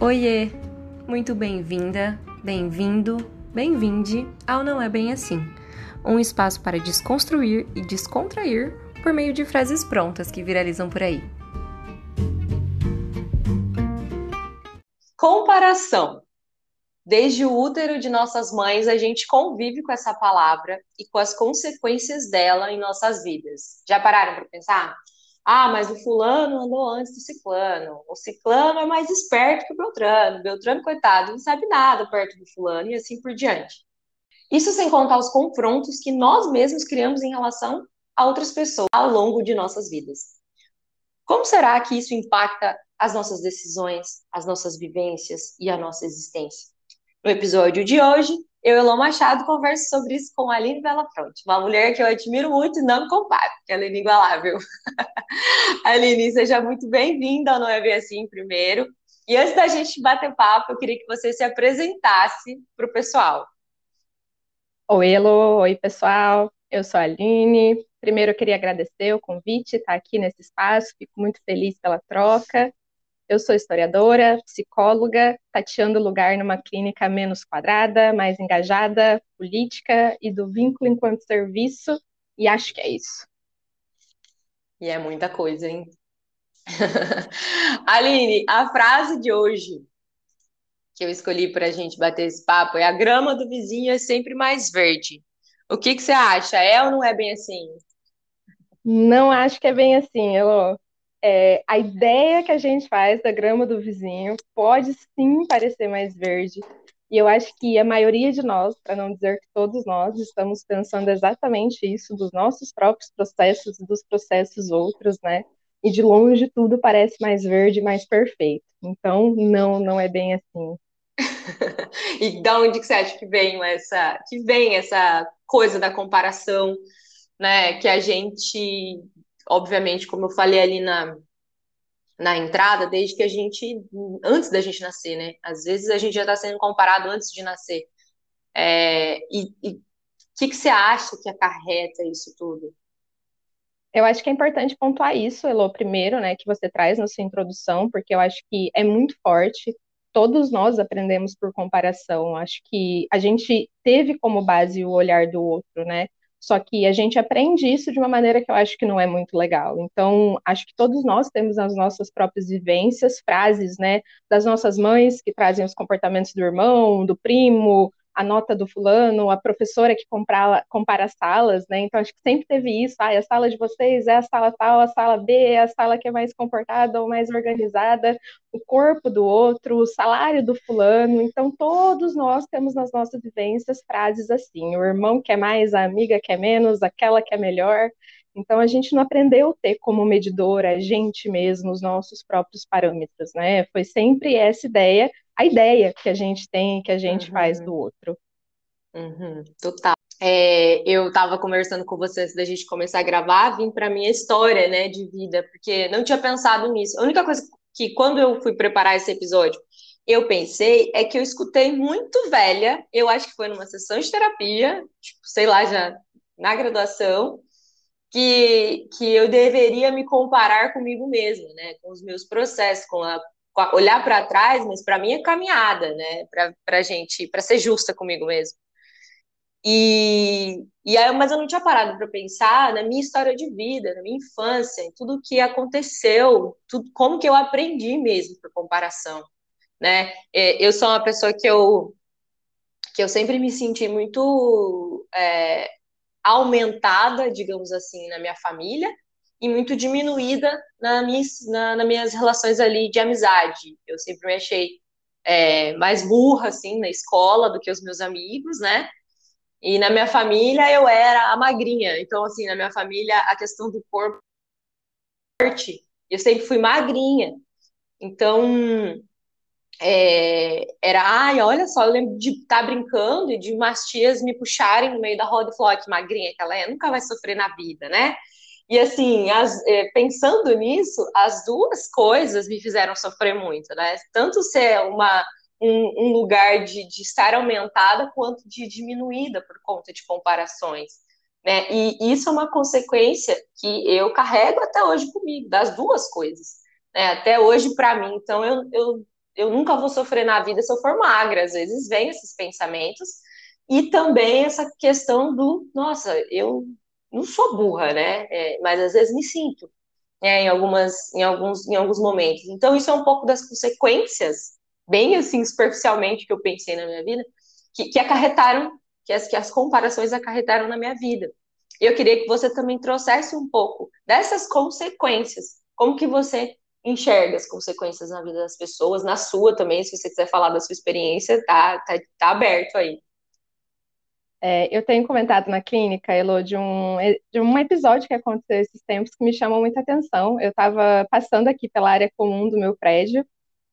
Oiê! Muito bem-vinda, bem-vindo, bem-vinde ao Não É Bem Assim um espaço para desconstruir e descontrair por meio de frases prontas que viralizam por aí. Comparação. Desde o útero de nossas mães, a gente convive com essa palavra e com as consequências dela em nossas vidas. Já pararam para pensar? Ah, mas o fulano andou antes do ciclano. O ciclano é mais esperto que o Beltrano. O Beltrano, coitado, não sabe nada perto do fulano e assim por diante. Isso sem contar os confrontos que nós mesmos criamos em relação a outras pessoas ao longo de nossas vidas. Como será que isso impacta as nossas decisões, as nossas vivências e a nossa existência? No episódio de hoje, eu, Elon Machado, converso sobre isso com a Aline Bellafronte, uma mulher que eu admiro muito e não me comparo, porque ela é inigualável. Aline, seja muito bem-vinda ao Não É Assim, primeiro. E antes da gente bater papo, eu queria que você se apresentasse para o pessoal. Oi, Elo, oi, pessoal. Eu sou a Aline. Primeiro, eu queria agradecer o convite, estar aqui nesse espaço, fico muito feliz pela troca. Eu sou historiadora, psicóloga, tateando lugar numa clínica menos quadrada, mais engajada, política e do vínculo enquanto serviço, e acho que é isso. E é muita coisa, hein? Aline, a frase de hoje que eu escolhi para a gente bater esse papo é a grama do vizinho é sempre mais verde. O que, que você acha? É ou não é bem assim? Não acho que é bem assim, Elô é, a ideia que a gente faz da grama do vizinho pode sim parecer mais verde. E eu acho que a maioria de nós, para não dizer que todos nós, estamos pensando exatamente isso dos nossos próprios processos e dos processos outros, né? E de longe tudo parece mais verde, mais perfeito. Então, não, não é bem assim. e da onde que você acha que vem essa, que vem essa coisa da comparação, né? Que a gente obviamente, como eu falei ali na, na entrada, desde que a gente, antes da gente nascer, né? Às vezes a gente já está sendo comparado antes de nascer. É, e o que, que você acha que acarreta isso tudo? Eu acho que é importante pontuar isso, Elo, primeiro, né, que você traz na sua introdução, porque eu acho que é muito forte. Todos nós aprendemos por comparação. Acho que a gente teve como base o olhar do outro, né? Só que a gente aprende isso de uma maneira que eu acho que não é muito legal. Então, acho que todos nós temos as nossas próprias vivências, frases, né, das nossas mães que trazem os comportamentos do irmão, do primo, a nota do fulano, a professora que compara, compara salas, né? Então acho que sempre teve isso. Ah, a sala de vocês é a sala tal, a sala B é a sala que é mais comportada ou mais organizada, o corpo do outro, o salário do fulano. Então todos nós temos nas nossas vivências frases assim: o irmão quer mais, a amiga quer menos, aquela quer melhor. Então a gente não aprendeu a ter como medidor a gente mesmo os nossos próprios parâmetros, né? Foi sempre essa ideia a ideia que a gente tem, que a gente uhum. faz do outro. Uhum, total. É, eu estava conversando com você antes da gente começar a gravar, vim para minha história, né, de vida, porque não tinha pensado nisso. A única coisa que quando eu fui preparar esse episódio, eu pensei é que eu escutei muito velha, eu acho que foi numa sessão de terapia, tipo, sei lá, já na graduação, que, que eu deveria me comparar comigo mesma, né, com os meus processos, com a olhar para trás, mas para mim é caminhada, né? Para gente, para ser justa comigo mesmo. E, e aí, mas eu não tinha parado para pensar na minha história de vida, na minha infância, em tudo que aconteceu, tudo, como que eu aprendi mesmo por comparação, né? É, eu sou uma pessoa que eu que eu sempre me senti muito é, aumentada, digamos assim, na minha família, e muito diminuída na na, nas minhas relações ali de amizade. Eu sempre me achei é, mais burra, assim, na escola do que os meus amigos, né? E na minha família eu era a magrinha. Então, assim, na minha família a questão do corpo eu sempre fui magrinha. Então, é, era, ai, olha só, eu lembro de estar tá brincando e de umas tias me puxarem no meio da roda e falar, que magrinha que ela é, nunca vai sofrer na vida, né? E assim, as, é, pensando nisso, as duas coisas me fizeram sofrer muito, né? Tanto ser uma, um, um lugar de, de, estar aumentada quanto de diminuída por conta de comparações. Né? E isso é uma consequência que eu carrego até hoje comigo, das duas coisas. Né? Até hoje, para mim. Então, eu, eu, eu nunca vou sofrer na vida se eu for magra. Às vezes vem esses pensamentos e também essa questão do, nossa, eu não sou burra, né? É, mas às vezes me sinto né, em algumas, em alguns, em alguns momentos. Então isso é um pouco das consequências, bem assim superficialmente que eu pensei na minha vida, que, que acarretaram, que as, que as comparações acarretaram na minha vida. Eu queria que você também trouxesse um pouco dessas consequências, como que você enxerga as consequências na vida das pessoas, na sua também, se você quiser falar da sua experiência, tá, tá, tá aberto aí. É, eu tenho comentado na clínica, Elo, de um, de um episódio que aconteceu esses tempos que me chamou muita atenção. Eu estava passando aqui pela área comum do meu prédio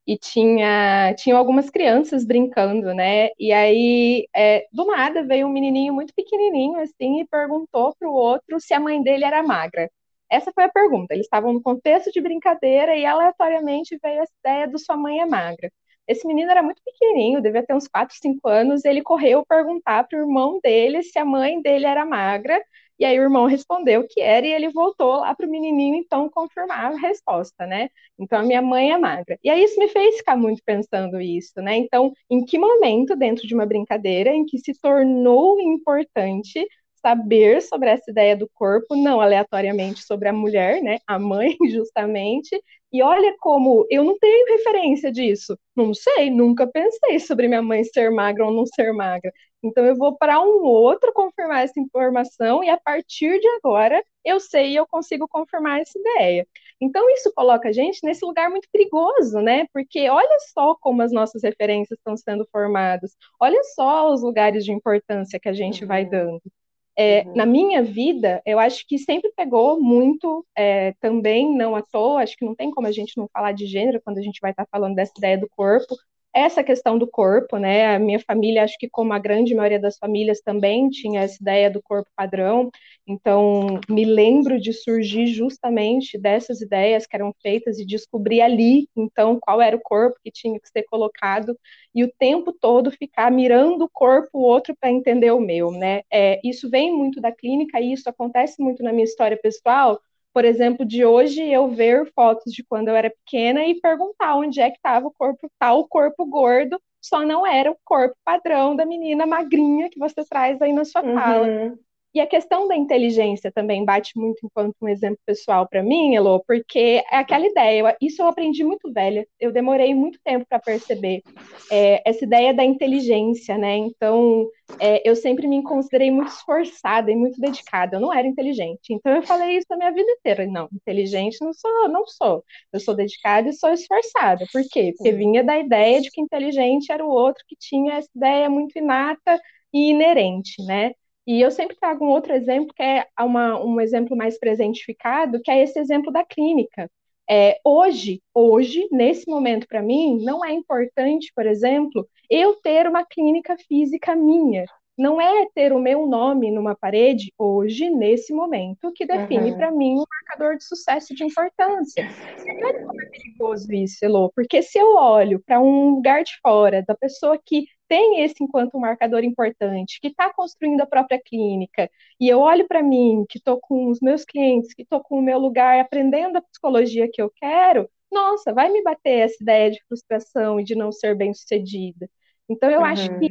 e tinha, tinha algumas crianças brincando, né? E aí, é, do nada, veio um menininho muito pequenininho, assim, e perguntou para o outro se a mãe dele era magra. Essa foi a pergunta. Eles estavam no contexto de brincadeira e aleatoriamente veio a ideia do sua mãe é magra. Esse menino era muito pequenininho, devia ter uns 4, 5 anos. Ele correu perguntar para o irmão dele se a mãe dele era magra. E aí o irmão respondeu que era e ele voltou lá para o menininho então confirmar a resposta, né? Então a minha mãe é magra. E aí isso me fez ficar muito pensando isso, né? Então, em que momento dentro de uma brincadeira em que se tornou importante saber sobre essa ideia do corpo, não aleatoriamente sobre a mulher, né, a mãe, justamente. E olha como eu não tenho referência disso. Não sei, nunca pensei sobre minha mãe ser magra ou não ser magra. Então eu vou para um outro confirmar essa informação e a partir de agora eu sei e eu consigo confirmar essa ideia. Então isso coloca a gente nesse lugar muito perigoso, né? Porque olha só como as nossas referências estão sendo formadas. Olha só os lugares de importância que a gente uhum. vai dando. É, uhum. Na minha vida, eu acho que sempre pegou muito, é, também não à toa, acho que não tem como a gente não falar de gênero quando a gente vai estar falando dessa ideia do corpo, essa questão do corpo, né? A minha família, acho que como a grande maioria das famílias também tinha essa ideia do corpo padrão. Então, me lembro de surgir justamente dessas ideias que eram feitas e descobrir ali, então, qual era o corpo que tinha que ser colocado e o tempo todo ficar mirando o corpo o outro para entender o meu, né? É, isso vem muito da clínica e isso acontece muito na minha história pessoal, por exemplo, de hoje eu ver fotos de quando eu era pequena e perguntar onde é que estava o corpo tal, o corpo gordo, só não era o corpo padrão da menina magrinha que você traz aí na sua uhum. fala. E a questão da inteligência também bate muito enquanto um exemplo pessoal para mim, Elo, porque é aquela ideia, isso eu aprendi muito velha, eu demorei muito tempo para perceber é, essa ideia da inteligência, né? Então, é, eu sempre me considerei muito esforçada e muito dedicada, eu não era inteligente. Então, eu falei isso a minha vida inteira, não, inteligente não sou, não sou. Eu sou dedicada e sou esforçada. Por quê? Porque vinha da ideia de que inteligente era o outro que tinha essa ideia muito inata e inerente, né? E eu sempre trago um outro exemplo, que é uma, um exemplo mais presentificado, que é esse exemplo da clínica. É, hoje, hoje, nesse momento para mim, não é importante, por exemplo, eu ter uma clínica física minha. Não é ter o meu nome numa parede hoje, nesse momento, que define uhum. para mim um marcador de sucesso de importância. E olha como é perigoso isso, Elô, porque se eu olho para um lugar de fora, da pessoa que tem esse enquanto marcador importante, que está construindo a própria clínica, e eu olho para mim, que estou com os meus clientes, que estou com o meu lugar, aprendendo a psicologia que eu quero, nossa, vai me bater essa ideia de frustração e de não ser bem sucedida. Então, eu uhum. acho que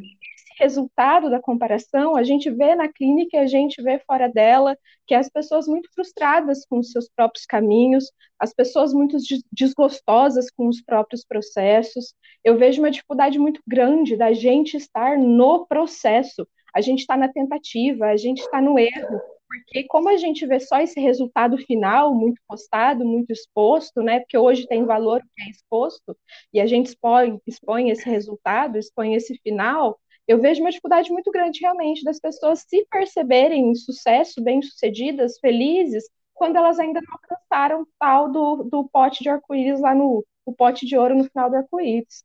resultado da comparação, a gente vê na clínica e a gente vê fora dela que as pessoas muito frustradas com os seus próprios caminhos, as pessoas muito desgostosas com os próprios processos. Eu vejo uma dificuldade muito grande da gente estar no processo. A gente está na tentativa, a gente está no erro, porque como a gente vê só esse resultado final muito postado, muito exposto, né? Porque hoje tem valor que é exposto, e a gente expõe, expõe esse resultado, expõe esse final, eu vejo uma dificuldade muito grande realmente das pessoas se perceberem sucesso, bem-sucedidas, felizes, quando elas ainda não alcançaram tal do, do pote de arco-íris lá no o pote de ouro no final do arco-íris.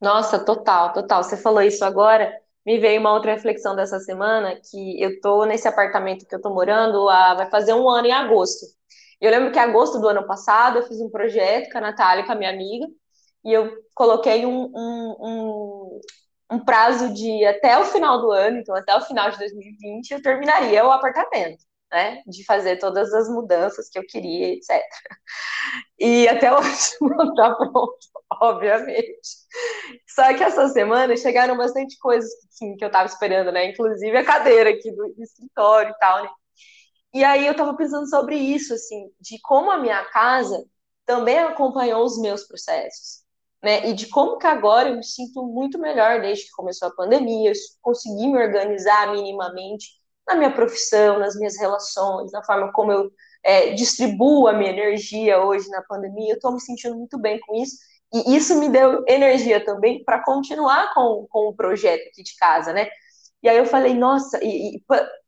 Nossa, total, total. Você falou isso agora, me veio uma outra reflexão dessa semana, que eu tô nesse apartamento que eu tô morando, há, vai fazer um ano em agosto. Eu lembro que em agosto do ano passado eu fiz um projeto com a Natália, com a minha amiga, e eu coloquei um, um, um, um prazo de até o final do ano, então até o final de 2020, eu terminaria o apartamento. né, de fazer todas as mudanças que eu queria, etc. E até hoje não está pronto, obviamente. Só que essa semana chegaram bastante coisas assim, que eu estava esperando, né? Inclusive a cadeira aqui do, escritório e tal, né? E aí eu estava pensando sobre isso, assim, de como a minha casa também acompanhou os meus processos, né? E de como que agora eu me sinto muito melhor desde que começou a pandemia, eu consegui me organizar minimamente na minha profissão, nas minhas relações, na forma como eu é, distribuo a minha energia hoje na pandemia, eu estou me sentindo muito bem com isso. E isso me deu energia também para continuar com, com o projeto aqui de casa, né? E aí eu falei, nossa, e, e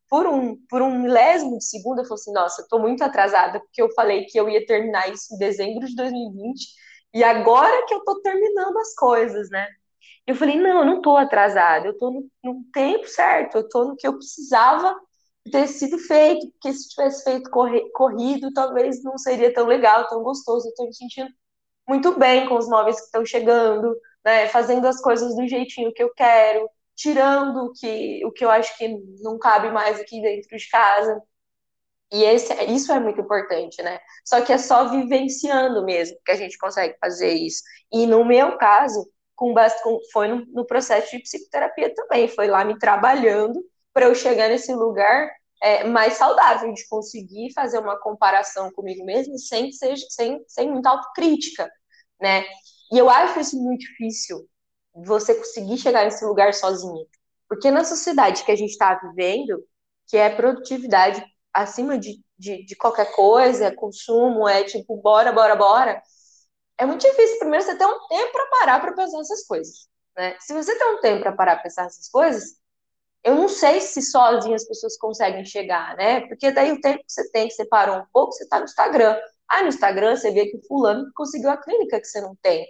por um, por um milésimo de segundo, eu falei assim, nossa, estou muito atrasada, porque eu falei que eu ia terminar isso em dezembro de 2020, e agora que eu estou terminando as coisas, né? Eu falei, não, eu não estou atrasada, eu estou no, no, tempo certo, eu estou no que eu precisava ter sido feito, porque se tivesse feito corre, corrido, talvez não seria tão legal, tão gostoso, eu estou me sentindo muito bem com os móveis que estão chegando, né, fazendo as coisas do jeitinho que eu quero, tirando o que, o que eu acho que não cabe mais aqui dentro de casa. E esse, isso é muito importante, né? Só que é só vivenciando mesmo que a gente consegue fazer isso. E no meu caso, com, com foi no, no, processo de psicoterapia também, foi lá me trabalhando para eu chegar nesse lugar é, mais saudável, de conseguir fazer uma comparação comigo mesmo sem, sem, sem muita autocrítica, né? E eu acho isso muito difícil, você conseguir chegar nesse lugar sozinha. Porque na sociedade que a gente está vivendo, que é produtividade acima de, de, de, qualquer coisa, consumo, é tipo, bora, bora, bora, é muito difícil. Primeiro, você ter um tempo para parar para pensar essas coisas. Né? Se você tem um tempo para parar para pensar essas coisas, eu não sei se sozinho as pessoas conseguem chegar, né? Porque daí o tempo que você tem, que você parou um pouco, você está no Instagram. Ah, no Instagram você vê que o fulano conseguiu a clínica que você não tem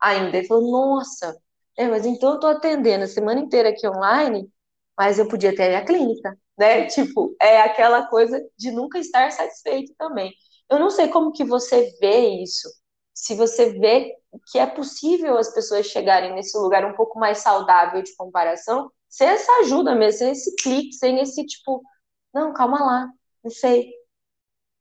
ainda. Ele falou, nossa, é, mas então eu estou atendendo a semana inteira aqui online, mas eu podia ter a clínica, né? Tipo, é aquela coisa de nunca estar satisfeito também. Eu não sei como que você vê isso, se você vê que é possível as pessoas chegarem nesse lugar um pouco mais saudável de comparação, sem essa ajuda mesmo, sem esse clique, sem esse tipo, não, calma lá, não sei,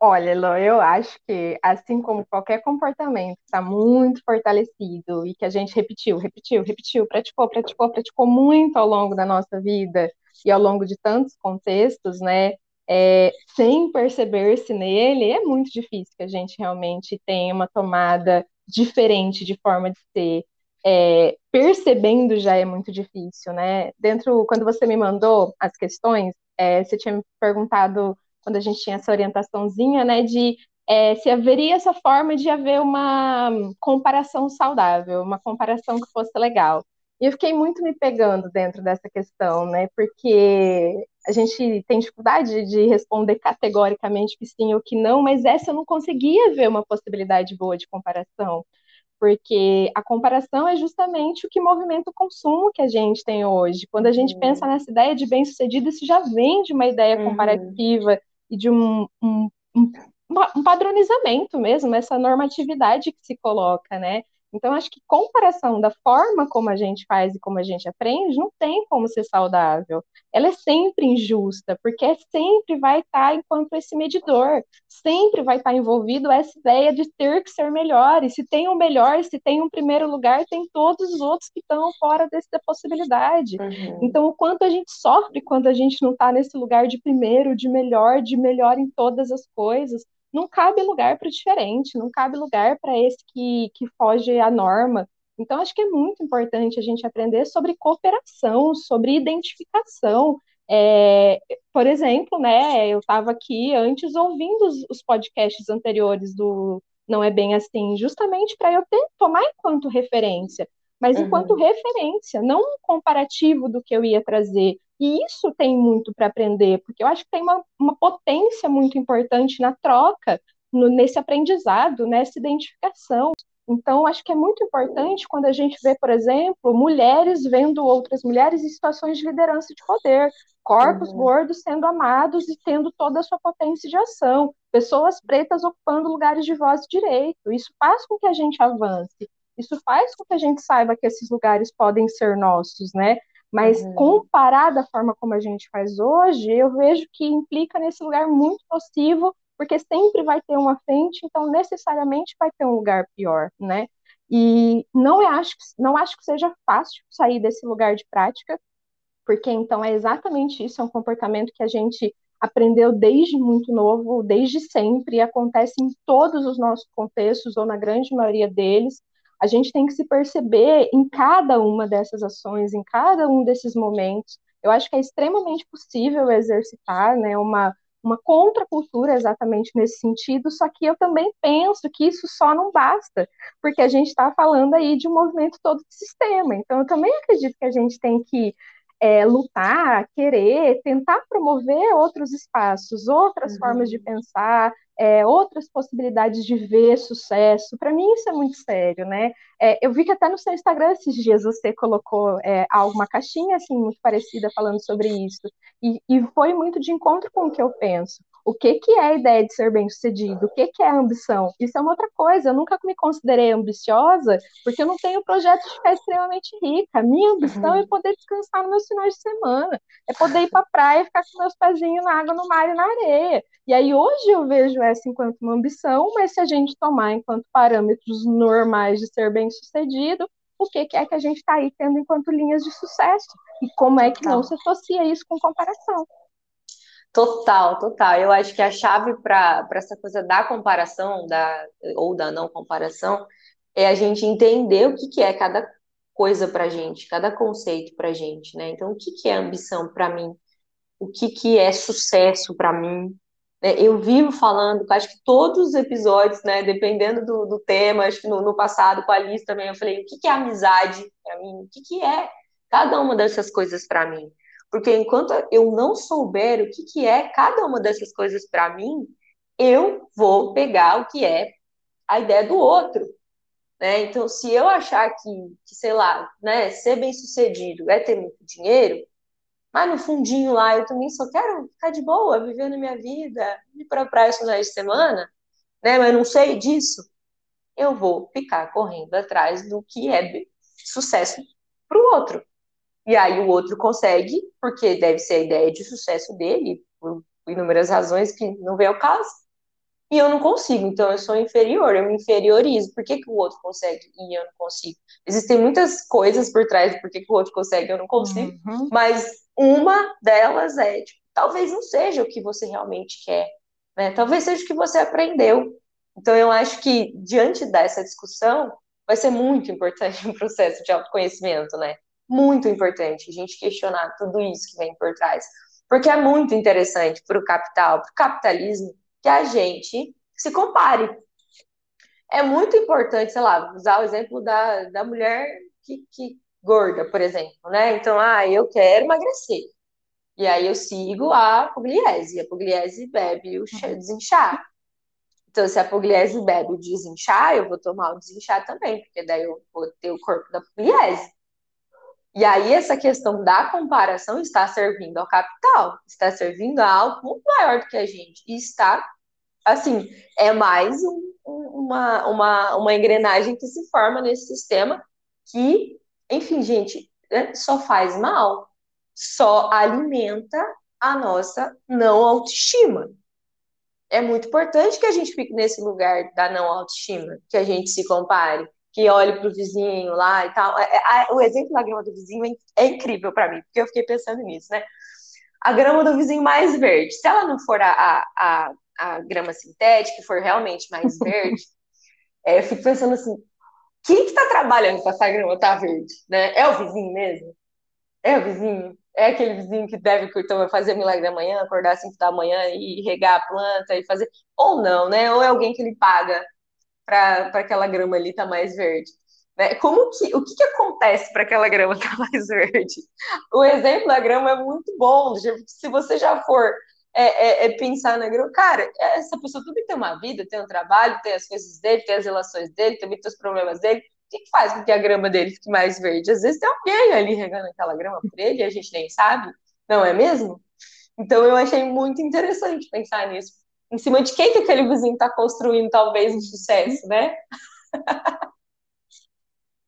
Olha, Lô, eu acho que, assim como qualquer comportamento está muito fortalecido e que a gente repetiu, repetiu, repetiu, praticou, praticou, praticou muito ao longo da nossa vida e ao longo de tantos contextos, né? É, sem perceber-se nele, é muito difícil que a gente realmente tenha uma tomada diferente de forma de ser. É, percebendo já é muito difícil, né? Dentro, quando você me mandou as questões, é, você tinha me perguntado quando a gente tinha essa orientaçãozinha, né, de é, se haveria essa forma de haver uma comparação saudável, uma comparação que fosse legal. E eu fiquei muito me pegando dentro dessa questão, né, porque a gente tem dificuldade de responder categoricamente que sim ou que não, mas essa eu não conseguia ver uma possibilidade boa de comparação porque a comparação é justamente o que movimenta o consumo que a gente tem hoje. Quando a gente uhum. pensa nessa ideia de bem-sucedido, isso já vem de uma ideia uhum. E de um, um, um, um padronizamento mesmo, essa normatividade que se coloca, né? Então, acho que comparação da forma como a gente faz e como a gente aprende não tem como ser saudável. Ela é sempre injusta, porque sempre vai estar enquanto esse medidor, sempre vai estar envolvido essa ideia de ter que ser melhor. E se tem um melhor, se tem um primeiro lugar, tem todos os outros que estão fora dessa possibilidade. Uhum. Então, o quanto a gente sofre quando a gente não está nesse lugar de primeiro, de melhor, de melhor em todas as coisas não cabe lugar para o diferente, não cabe lugar para esse que, que foge à norma. Então, acho que é muito importante a gente aprender sobre cooperação, sobre identificação. É, por exemplo, né, eu estava aqui antes ouvindo os, os, podcasts anteriores do Não É Bem Assim, justamente para eu ter, tomar enquanto referência, mas uhum. enquanto referência, não um comparativo do que eu ia trazer, e isso tem muito para aprender, porque eu acho que tem uma, uma potência muito importante na troca, no, nesse aprendizado, nessa identificação. Então, acho que é muito importante quando a gente vê, por exemplo, mulheres vendo outras mulheres em situações de liderança de poder, corpos uhum. gordos sendo amados e tendo toda a sua potência de ação, pessoas pretas ocupando lugares de voz e direito. Isso faz com que a gente avance. Isso faz com que a gente saiba que esses lugares podem ser nossos, né? Mas uhum. comparar da forma como a gente faz hoje, eu vejo que implica nesse lugar muito nocivo, porque sempre vai ter uma frente, então necessariamente vai ter um lugar pior, né? E não acho, não acho que seja fácil sair desse lugar de prática, porque então é exatamente isso, é um comportamento que a gente aprendeu desde muito novo, desde sempre, e acontece em todos os nossos contextos, ou na grande maioria deles. A gente tem que se perceber em cada uma dessas ações, em cada um desses momentos. Eu acho que é extremamente possível exercitar né, uma, uma contracultura exatamente nesse sentido, só que eu também penso que isso só não basta, porque a gente está falando aí de um movimento todo de sistema. Então, eu também acredito que a gente tem que é, lutar, querer, tentar promover outros espaços, outras uhum. formas de pensar, é, outras possibilidades de ver sucesso. Para mim isso é muito sério, né? É, eu vi que até no seu Instagram esses dias você colocou é, alguma caixinha assim muito parecida falando sobre isso e, e foi muito de encontro com o que eu penso o que, que é a ideia de ser bem-sucedido, o que, que é a ambição. Isso é uma outra coisa. Eu nunca me considerei ambiciosa porque eu não tenho projeto de ficar extremamente rica. Minha ambição uhum. é poder descansar nos meus finais de semana, é poder ir para a praia e ficar com meus pezinhos na água, no mar e na areia. E aí hoje eu vejo essa enquanto uma ambição, mas se a gente tomar enquanto parâmetros normais de ser bem-sucedido, o que, que é que a gente está aí tendo enquanto linhas de sucesso? E como é que não se associa isso com comparação? Total, total. Eu acho que a chave para essa coisa da comparação, da, ou da não comparação, é a gente entender o que, que é cada coisa para gente, cada conceito para gente, né? Então, o que, que é ambição para mim? O que, que é sucesso para mim? É, eu vivo falando, acho que todos os episódios, né, dependendo do, do tema, acho que no, no, passado com a Alice também, eu falei, o que, que é amizade para mim? O que, que é cada uma dessas coisas para mim? Porque enquanto eu não souber o que, que é cada uma dessas coisas para mim, eu vou pegar o que é a ideia do outro. Né? Então, se eu achar que, que, sei lá, né, ser bem sucedido é ter muito dinheiro, mas no fundinho lá eu também só quero ficar de boa, vivendo minha vida, ir para a praia finais de semana, né, mas não sei disso, eu vou ficar correndo atrás do que é sucesso para o outro. E aí o outro consegue, porque deve ser a ideia de sucesso dele, por inúmeras razões que não vem ao caso. E eu não consigo, então eu sou inferior, eu me inferiorizo. Por que, que o outro consegue e eu não consigo? Existem muitas coisas por trás de por que, que o outro consegue e eu não consigo, uhum. mas uma delas é, tipo, talvez não seja o que você realmente quer, né? Talvez seja o que você aprendeu. Então eu acho que diante dessa discussão vai ser muito importante o processo de autoconhecimento, né? Muito importante a gente questionar tudo isso que vem por trás. Porque é muito interessante para o capital, para o capitalismo, que a gente se compare. É muito importante, sei lá, usar o exemplo da, da mulher que, que gorda, por exemplo, né? Então, ah, eu quero emagrecer. E aí eu sigo a Pugliese. A Pugliese bebe o desinchar. Então, se a Pugliese bebe o desinchar, eu vou tomar o desinchar também, porque daí eu vou ter o corpo da Pugliese. E aí essa questão da comparação está servindo ao capital, está servindo a algo muito maior do que a gente. E está, assim, é mais um, uma, uma, uma engrenagem que se forma nesse sistema que, enfim, gente, né, só faz mal, só alimenta a nossa não autoestima. É muito importante que a gente fique nesse lugar da não autoestima, que a gente se compare, que olhe para o vizinho lá e tal. É, é, o exemplo da grama do vizinho é, é incrível para mim, porque eu fiquei pensando nisso, né? A grama do vizinho mais verde, se ela não for a, a, a grama sintética, for realmente mais verde, é, eu fico pensando assim, quem que está trabalhando para essa grama estar tá verde? Né? É o vizinho mesmo? É o vizinho? É aquele vizinho que deve então, fazer milagre da manhã, acordar às 5 da manhã e regar a planta e fazer. Ou não, né? Ou é alguém que ele paga para aquela grama ali estar tá mais verde. Né? Como que, o que, que acontece para aquela grama estar tá mais verde? O exemplo da grama é muito bom. Se você já for é, é, é pensar na grama, cara, essa pessoa também tem uma vida, tem um trabalho, tem as coisas dele, tem as relações dele, também tem os problemas dele. O que, que faz com que a grama dele fique mais verde? Às vezes tem alguém ali regando aquela grama por ele e a gente nem sabe, não é mesmo? Então eu achei muito interessante pensar nisso em cima de quem que aquele vizinho está construindo talvez um sucesso, né?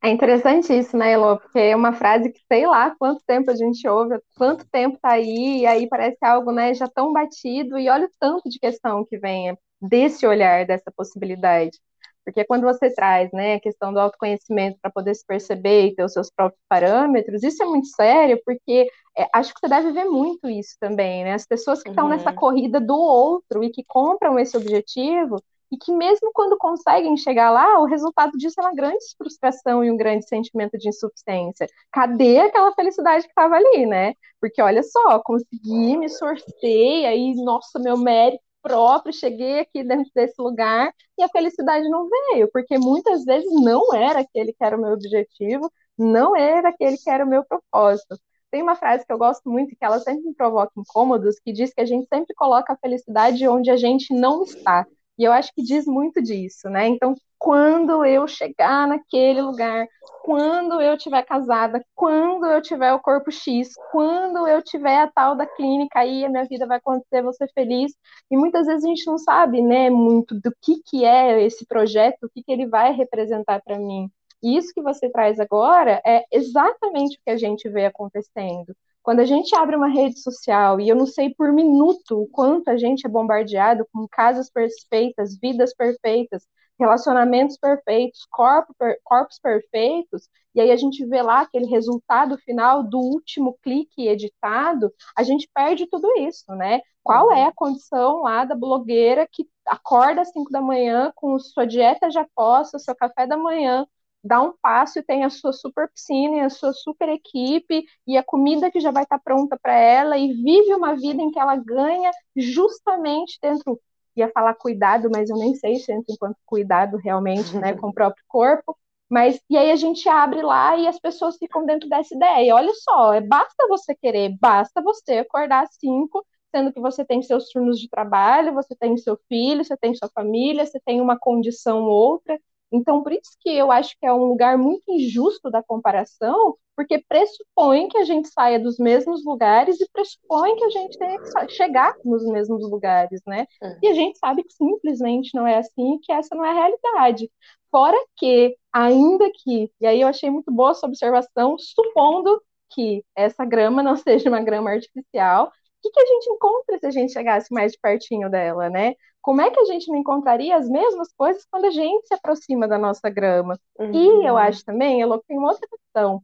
É interessante isso, né, Elô? Porque é uma frase que sei lá quanto tempo a gente ouve, quanto tempo tá aí, e aí parece algo, né, já tão batido, e olha o tanto de questão que vem desse olhar, dessa possibilidade. Porque quando você traz, né, a questão do autoconhecimento para poder se perceber e ter os seus próprios parâmetros, isso é muito sério, porque é, acho que você deve ver muito isso também, né? As pessoas que estão uhum. nessa corrida do outro e que compram esse objetivo, e que mesmo quando conseguem chegar lá, o resultado disso é uma grande frustração e um grande sentimento de insuficiência. Cadê aquela felicidade que estava ali, né? Porque olha só, consegui, me sortei, aí, nossa, meu mérito próprio, cheguei aqui dentro desse lugar e a felicidade não veio, porque muitas vezes não era aquele que era o meu objetivo, não era aquele que era o meu propósito. Tem uma frase que eu gosto muito, que ela sempre me provoca incômodos, que diz que a gente sempre coloca a felicidade onde a gente não está. E eu acho que diz muito disso, né? Então, quando eu chegar naquele lugar, quando eu tiver casada, quando eu tiver o corpo X, quando eu tiver a tal da clínica aí, a minha vida vai acontecer, vou ser feliz. E muitas vezes a gente não sabe, né, muito do que que é esse projeto, o que que ele vai representar para mim. E isso que você traz agora é exatamente o que a gente vê acontecendo. Quando a gente abre uma rede social e eu não sei por minuto o quanto a gente é bombardeado com casas perfeitas, vidas perfeitas, relacionamentos perfeitos, corpo, per, corpos perfeitos, e aí a gente vê lá aquele resultado final do último clique editado, a gente perde tudo isso, né? Qual é a condição lá da blogueira que acorda às 5 da manhã com sua dieta já posta, seu café da manhã, dá um passo e tem a sua super piscina, e a sua super equipe e a comida que já vai estar pronta para ela e vive uma vida em que ela ganha justamente dentro ia falar cuidado, mas eu nem sei se entra enquanto cuidado realmente, né, com o próprio corpo. Mas e aí a gente abre lá e as pessoas ficam dentro dessa ideia. Olha só, é basta você querer, basta você acordar às cinco, sendo que você tem seus turnos de trabalho, você tem seu filho, você tem sua família, você tem uma condição ou outra. Então, por isso que eu acho que é um lugar muito injusto da comparação, porque pressupõe que a gente saia dos mesmos lugares e pressupõe que a gente tenha que chegar nos mesmos lugares, né? É. E a gente sabe que simplesmente não é assim, que essa não é a realidade. Fora que, ainda que, e aí eu achei muito boa essa observação, supondo que essa grama não seja uma grama artificial, o que, que a gente encontra se a gente chegasse mais de pertinho dela, né? Como é que a gente não encontraria as mesmas coisas quando a gente se aproxima da nossa grama? Uhum. E eu acho também, Elo, tem uma outra questão.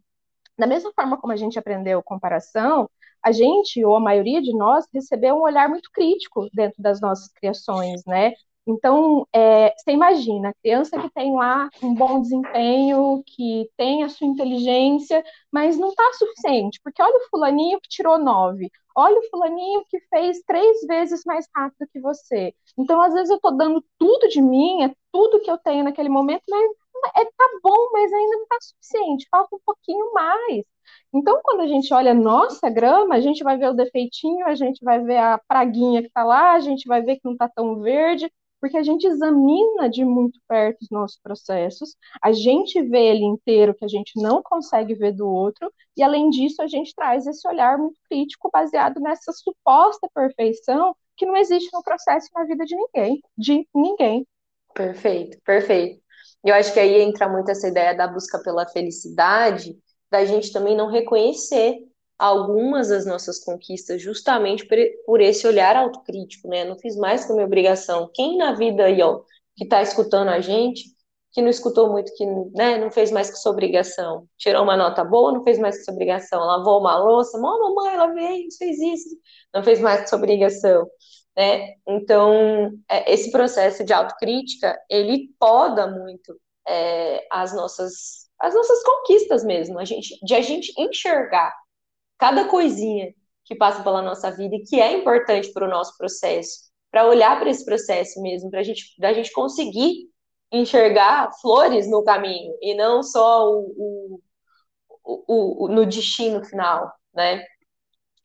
Da mesma forma como a gente aprendeu comparação, a gente, ou a maioria de nós, recebeu um olhar muito crítico dentro das nossas criações, né? Então, é, você imagina, a criança que tem lá um bom desempenho, que tem a sua inteligência, mas não está suficiente, porque olha o fulaninho que tirou nove, olha o fulaninho que fez três vezes mais rápido que você. Então, às vezes eu estou dando tudo de mim, é tudo que eu tenho naquele momento, mas é, tá bom, mas ainda não está suficiente, falta um pouquinho mais. Então, quando a gente olha nossa grama, a gente vai ver o defeitinho, a gente vai ver a praguinha que está lá, a gente vai ver que não está tão verde, porque a gente examina de muito perto os nossos processos, a gente vê ele inteiro que a gente não consegue ver do outro, e além disso, a gente traz esse olhar muito crítico baseado nessa suposta perfeição que não existe no processo e na vida de ninguém, de ninguém. Perfeito, perfeito. Eu acho que aí entra muito essa ideia da busca pela felicidade, da gente também não reconhecer algumas das nossas conquistas justamente por, por esse olhar autocrítico, né? Não fiz mais que a minha obrigação. Quem na vida aí, ó, que está escutando a gente, que não escutou muito, que né, não fez mais que sua obrigação, tirou uma nota boa, não fez mais que sua obrigação, lavou uma louça, mó mamãe, ela veio, fez isso, não fez mais que sua obrigação, né? Então, é, esse processo de autocrítica, ele poda muito é, as nossas as nossas conquistas mesmo, a gente, de a gente enxergar cada coisinha que passa pela nossa vida e que é importante para o nosso processo, para olhar para esse processo mesmo, para gente, a gente conseguir enxergar flores no caminho e não só o, o, o, o, no destino final, né?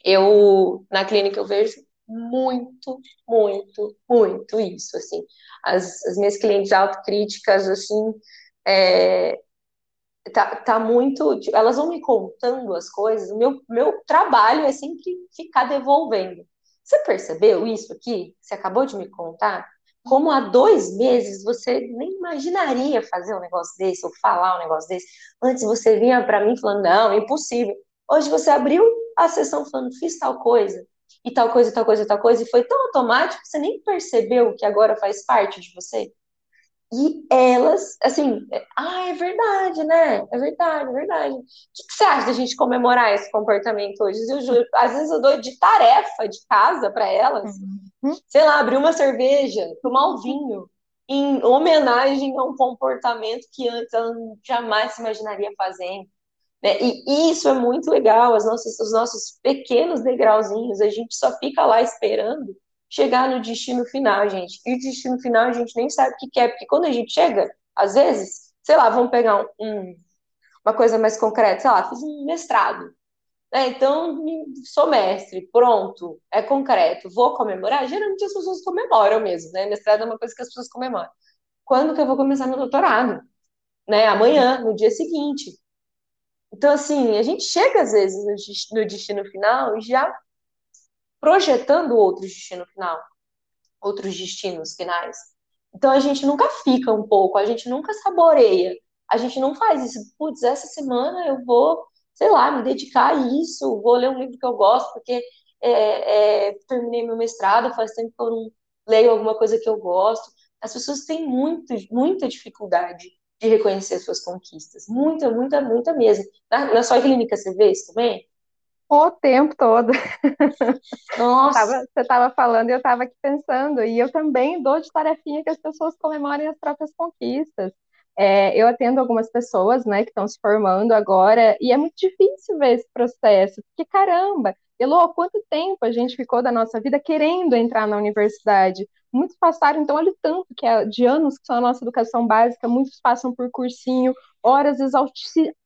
Eu, na clínica, eu vejo muito, muito, muito isso, assim. As, as minhas clientes autocríticas, assim, é, tá, tá muito. Tipo, elas vão me contando as coisas, o meu, meu trabalho é sempre ficar devolvendo. Você percebeu isso aqui? Você acabou de me contar? como há dois meses você nem imaginaria fazer um negócio desse ou falar um negócio desse. Antes você vinha para mim falando, não, é impossível. Hoje você abriu a sessão falando, fiz tal coisa, e tal coisa, tal coisa, tal coisa, e foi tão automático que você nem percebeu que agora faz parte de você. E elas, assim, ah, é verdade, né? É verdade, é verdade. O que, que você acha da gente comemorar esse comportamento hoje? Eu, às vezes eu dou de tarefa de casa para elas, uhum. sei lá, abrir uma cerveja, tomar um vinho, em homenagem a um comportamento que antes ela jamais se imaginaria fazendo. Né? E isso é muito legal, as nossas, os nossos pequenos degrauzinhos, a gente só fica lá esperando chegar no destino final, gente. E o destino final a gente nem sabe o que é, porque quando a gente chega, às vezes, sei lá, vamos pegar um, uma coisa mais concreta, sei lá, fiz um mestrado. Né? Então, sou mestre, pronto, é concreto, vou comemorar? Geralmente as pessoas comemoram mesmo, né? Mestrado é uma coisa que as pessoas comemoram. Quando que eu vou começar meu doutorado? Né? Amanhã, no dia seguinte. Então, assim, a gente chega às vezes no destino final já projetando outro destino final, outros destinos finais. Então a gente nunca fica um pouco, a gente nunca saboreia, a gente não faz isso. Putz, essa semana eu vou, sei lá, me dedicar a isso, vou ler um livro que eu gosto, porque é, é, terminei meu mestrado, faz tempo que eu não leio alguma coisa que eu gosto. As pessoas têm muito, muita dificuldade de reconhecer suas conquistas. Muita, muita, muita mesmo. Na, na sua clínica você vê isso também? O tempo todo. Nossa! Tava, você estava falando e eu estava aqui pensando, e eu também dou de tarefinha que as pessoas comemorem as próprias conquistas. É, eu atendo algumas pessoas, né, que estão se formando agora, e é muito difícil ver esse processo, porque caramba, Elô, quanto tempo a gente ficou da nossa vida querendo entrar na universidade? Muitos passaram, então, olha o tanto que é de anos que são a nossa educação básica, muitos passam por cursinho, horas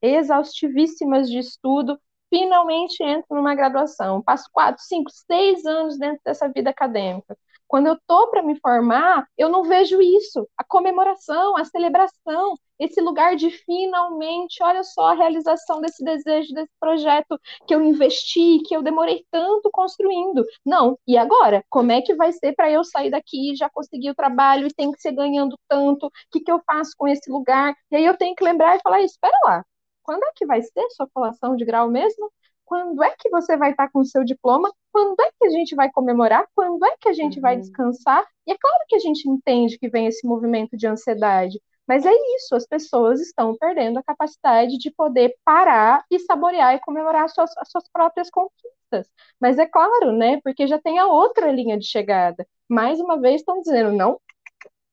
exaustivíssimas de estudo, finalmente entro numa graduação. Passo quatro, cinco, seis anos dentro dessa vida acadêmica. Quando eu estou para me formar, eu não vejo isso. A comemoração, a celebração, esse lugar de finalmente, olha só a realização desse desejo, desse projeto que eu investi, que eu demorei tanto construindo. Não, e agora? Como é que vai ser para eu sair daqui, já conseguir o trabalho e tem que ser ganhando tanto? O que, que eu faço com esse lugar? E aí eu tenho que lembrar e falar: espera lá, quando é que vai ser sua colação de grau mesmo? Quando é que você vai estar com o seu diploma? Quando é que a gente vai comemorar? Quando é que a gente uhum. vai descansar? E é claro que a gente entende que vem esse movimento de ansiedade, mas é isso, as pessoas estão perdendo a capacidade de poder parar e saborear e comemorar as suas, as suas próprias conquistas. Mas é claro, né? Porque já tem a outra linha de chegada. Mais uma vez estão dizendo, não,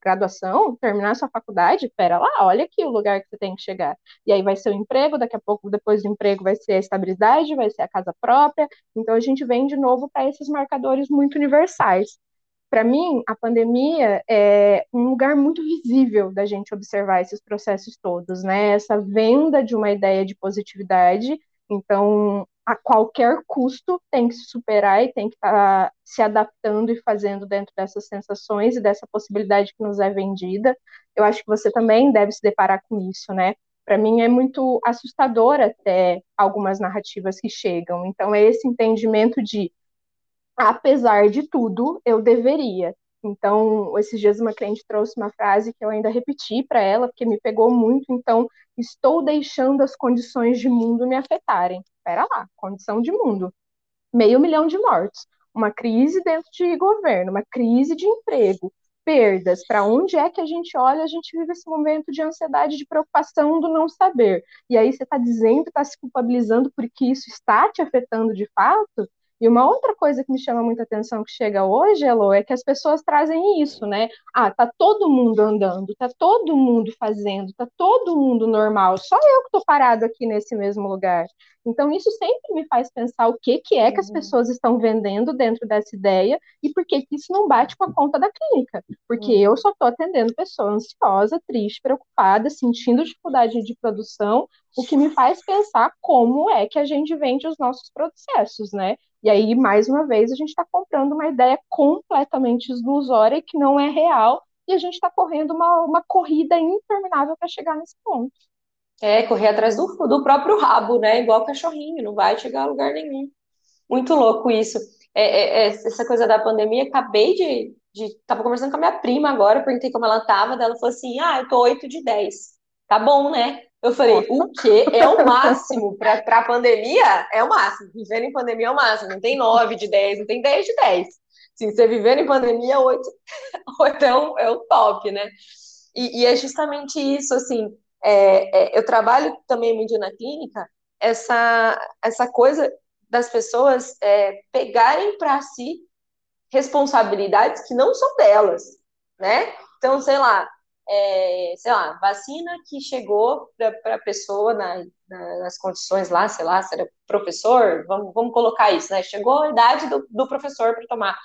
graduação, terminar sua faculdade, pera lá, olha aqui o lugar que você tem que chegar. E aí vai ser o emprego, daqui a pouco, depois do emprego, vai ser a estabilidade, vai ser a casa própria. Então a gente vem de novo para esses marcadores muito universais. Para mim, a pandemia é um lugar muito visível da gente observar esses processos todos, né? Essa venda de uma ideia de positividade. Então, a qualquer custo tem que se superar e tem que estar tá se adaptando e fazendo dentro dessas sensações e dessa possibilidade que nos é vendida. Eu acho que você também deve se deparar com isso, né? Para mim é muito assustador até algumas narrativas que chegam. Então é esse entendimento de apesar de tudo, eu deveria. Então, esses dias uma cliente trouxe uma frase que eu ainda repeti para ela, porque me pegou muito. Então, estou deixando as condições de mundo me afetarem. Espera lá, condição de mundo. Meio milhão de mortos, uma crise dentro de governo, uma crise de emprego, perdas. Para onde é que a gente olha? A gente vive esse momento de ansiedade, de preocupação do não saber. E aí você está dizendo, está se culpabilizando porque isso está te afetando de fato? E uma outra coisa que me chama muita atenção que chega hoje, Elo, é que as pessoas trazem isso, né? Ah, tá todo mundo andando, tá todo mundo fazendo, tá todo mundo normal, só eu que tô parado aqui nesse mesmo lugar. Então, isso sempre me faz pensar o que, que é que as uhum. pessoas estão vendendo dentro dessa ideia e por que, que isso não bate com a conta da clínica. Porque uhum. eu só estou atendendo pessoa ansiosa, triste, preocupada, sentindo dificuldade de produção, o que me faz pensar como é que a gente vende os nossos processos, né? E aí, mais uma vez, a gente está comprando uma ideia completamente ilusória que não é real, e a gente está correndo uma, uma corrida interminável para chegar nesse ponto. É, correr atrás do, do próprio rabo, né? Igual cachorrinho, não vai chegar a lugar nenhum. Muito louco isso. É, é, é, essa coisa da pandemia, acabei de, de. Tava conversando com a minha prima agora, perguntei como ela tava, dela falou assim: ah, eu tô 8 de 10. Tá bom, né? Eu falei, o quê? É o máximo para a pandemia? É o máximo. Vivendo em pandemia é o máximo. Não tem 9 de 10, não tem 10 de 10. Sim, você vivendo em pandemia, 8, 8 é, o, é top, né? E, e, é justamente isso, assim, é, é, eu trabalho também muito na clínica, essa, essa coisa das pessoas é, pegarem para si responsabilidades que não são delas, né? Então, sei lá, é, sei lá, vacina que chegou para a pessoa na, na, nas condições lá, sei lá, se era professor, vamos, vamos colocar isso, né? Chegou a idade do, do professor para tomar,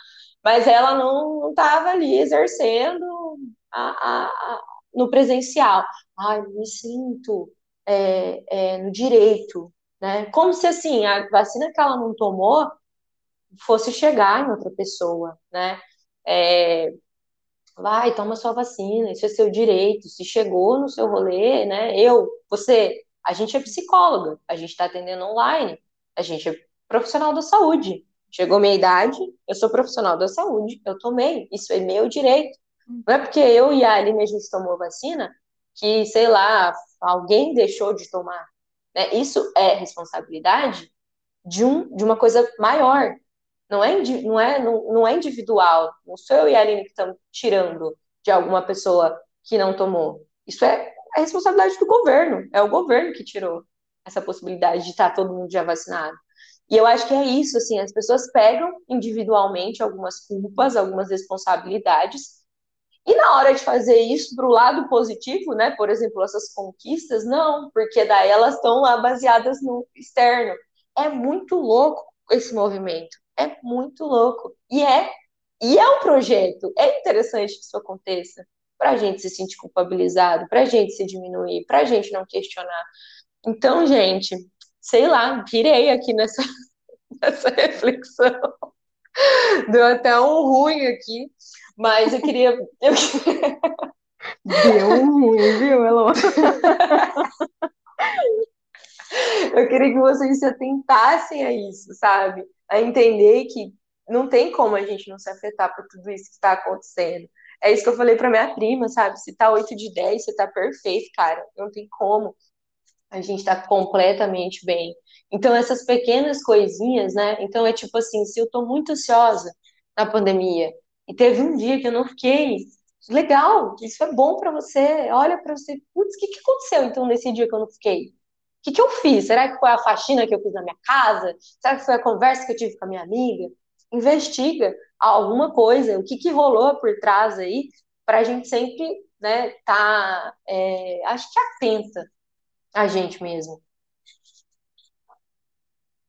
mas ela não estava ali exercendo a, a, a, no presencial. Ai, me sinto é, é, no direito, né? Como se assim a vacina que ela não tomou fosse chegar em outra pessoa, né? É, vai, toma sua vacina, isso é seu direito. Se chegou no seu rolê, né? Eu, você, a gente é psicóloga, a gente está atendendo online, a gente é profissional da saúde. Chegou minha idade, eu sou profissional da saúde, eu tomei, isso é meu direito. Não é porque eu e a Aline a gente tomou vacina que, sei lá, alguém deixou de tomar. Né? Isso é responsabilidade de, um, de uma coisa maior. Não é, não, é, não, não é individual. Não sou eu e a Aline que estamos tirando de alguma pessoa que não tomou. Isso é a responsabilidade do governo. É o governo que tirou essa possibilidade de estar todo mundo já vacinado. E eu acho que é isso, assim, as pessoas pegam individualmente algumas culpas, algumas responsabilidades e na hora de fazer isso para o lado positivo, né? Por exemplo, essas conquistas, não, porque daí elas estão lá baseadas no externo. É muito louco esse movimento. É muito louco. E é, e é um projeto. É interessante que isso aconteça. Para a gente se sentir culpabilizado, para a gente se diminuir, para a gente não questionar. Então, gente, sei lá, pirei aqui nessa, nessa reflexão. Deu até um ruim aqui. Mas eu queria. Eu... Deu ruim, viu, Elô? eu queria que vocês se atentassem a isso, sabe? A entender que não tem como a gente não se afetar por tudo isso que está acontecendo. É isso que eu falei para minha prima, sabe? Se tá 8 de 10, você tá perfeito, cara. Não tem como. A gente tá completamente bem. Então, essas pequenas coisinhas, né? Então, é tipo assim: se eu tô muito ansiosa na pandemia, e teve um dia que eu não fiquei. Legal, isso é bom para você. Olha para você, putz, o que, que aconteceu então nesse dia que eu não fiquei? O que, que eu fiz? Será que foi a faxina que eu fiz na minha casa? Será que foi a conversa que eu tive com a minha amiga? Investiga alguma coisa, o que, que rolou por trás aí, para a gente sempre né, tá, é, acho que atenta a gente mesmo.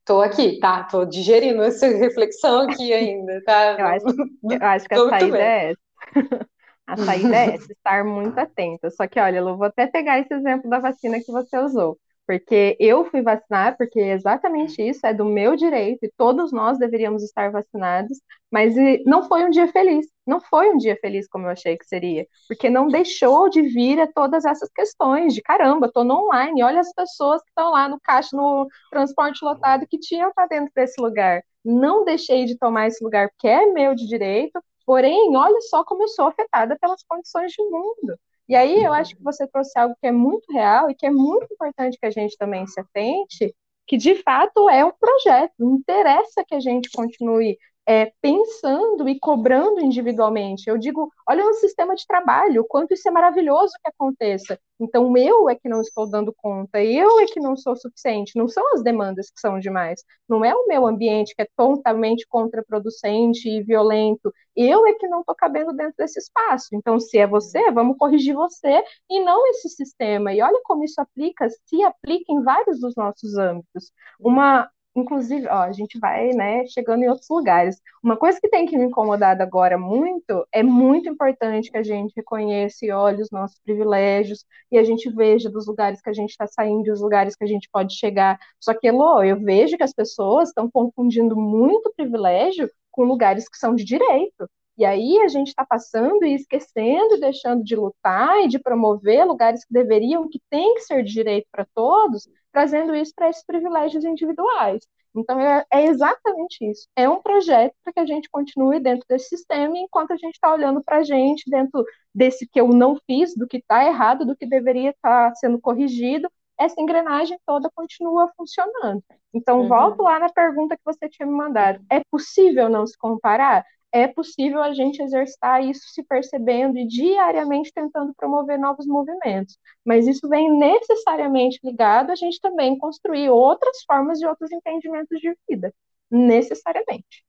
Tô aqui, tá? Tô digerindo essa reflexão aqui ainda, tá? Eu acho, eu acho que a saída é essa. A saída é essa, estar muito atenta. Só que, olha, eu vou até pegar esse exemplo da vacina que você usou. Porque eu fui vacinar, porque exatamente isso é do meu direito e todos nós deveríamos estar vacinados, mas não foi um dia feliz. Não foi um dia feliz como eu achei que seria, porque não deixou de vir a todas essas questões de caramba, estou no online, olha as pessoas que estão lá no caixa, no transporte lotado que tinham estar dentro desse lugar. Não deixei de tomar esse lugar porque é meu de direito, porém, olha só como eu sou afetada pelas condições do mundo. E aí eu acho que você trouxe algo que é muito real e que é muito importante que a gente também se atente, que de fato é um projeto. Interessa que a gente continue é, pensando e cobrando individualmente. Eu digo, olha no sistema de trabalho, o quanto isso é maravilhoso que aconteça. Então, eu é que não estou dando conta, eu é que não sou suficiente, não são as demandas que são demais, não é o meu ambiente que é totalmente contraproducente e violento, eu é que não estou cabendo dentro desse espaço. Então, se é você, vamos corrigir você e não esse sistema. E olha como isso aplica, se aplica em vários dos nossos âmbitos. Uma, inclusive, ó, a gente vai, né, chegando em outros lugares. Uma coisa que tem que me incomodar agora muito, é muito importante que a gente reconheça e olhe os nossos privilégios e a gente veja dos lugares que a gente está saindo, dos lugares que a gente pode chegar. Só que, Elô, eu vejo que as pessoas estão confundindo muito privilégio com lugares que são de direito. E aí a gente está passando e esquecendo, deixando de lutar e de promover lugares que deveriam, que tem que ser de direito para todos, trazendo isso para esses privilégios individuais. Então, é, é exatamente isso. É um projeto para que a gente continue dentro desse sistema, enquanto a gente está olhando para a gente dentro desse que eu não fiz, do que está errado, do que deveria estar tá sendo corrigido, essa engrenagem toda continua funcionando. Então, uhum. volto lá na pergunta que você tinha me mandado. É possível não se comparar? É possível a gente exercitar isso se percebendo e diariamente tentando promover novos movimentos. Mas isso vem necessariamente ligado a gente também construir outras formas de outros entendimentos de vida. Necessariamente.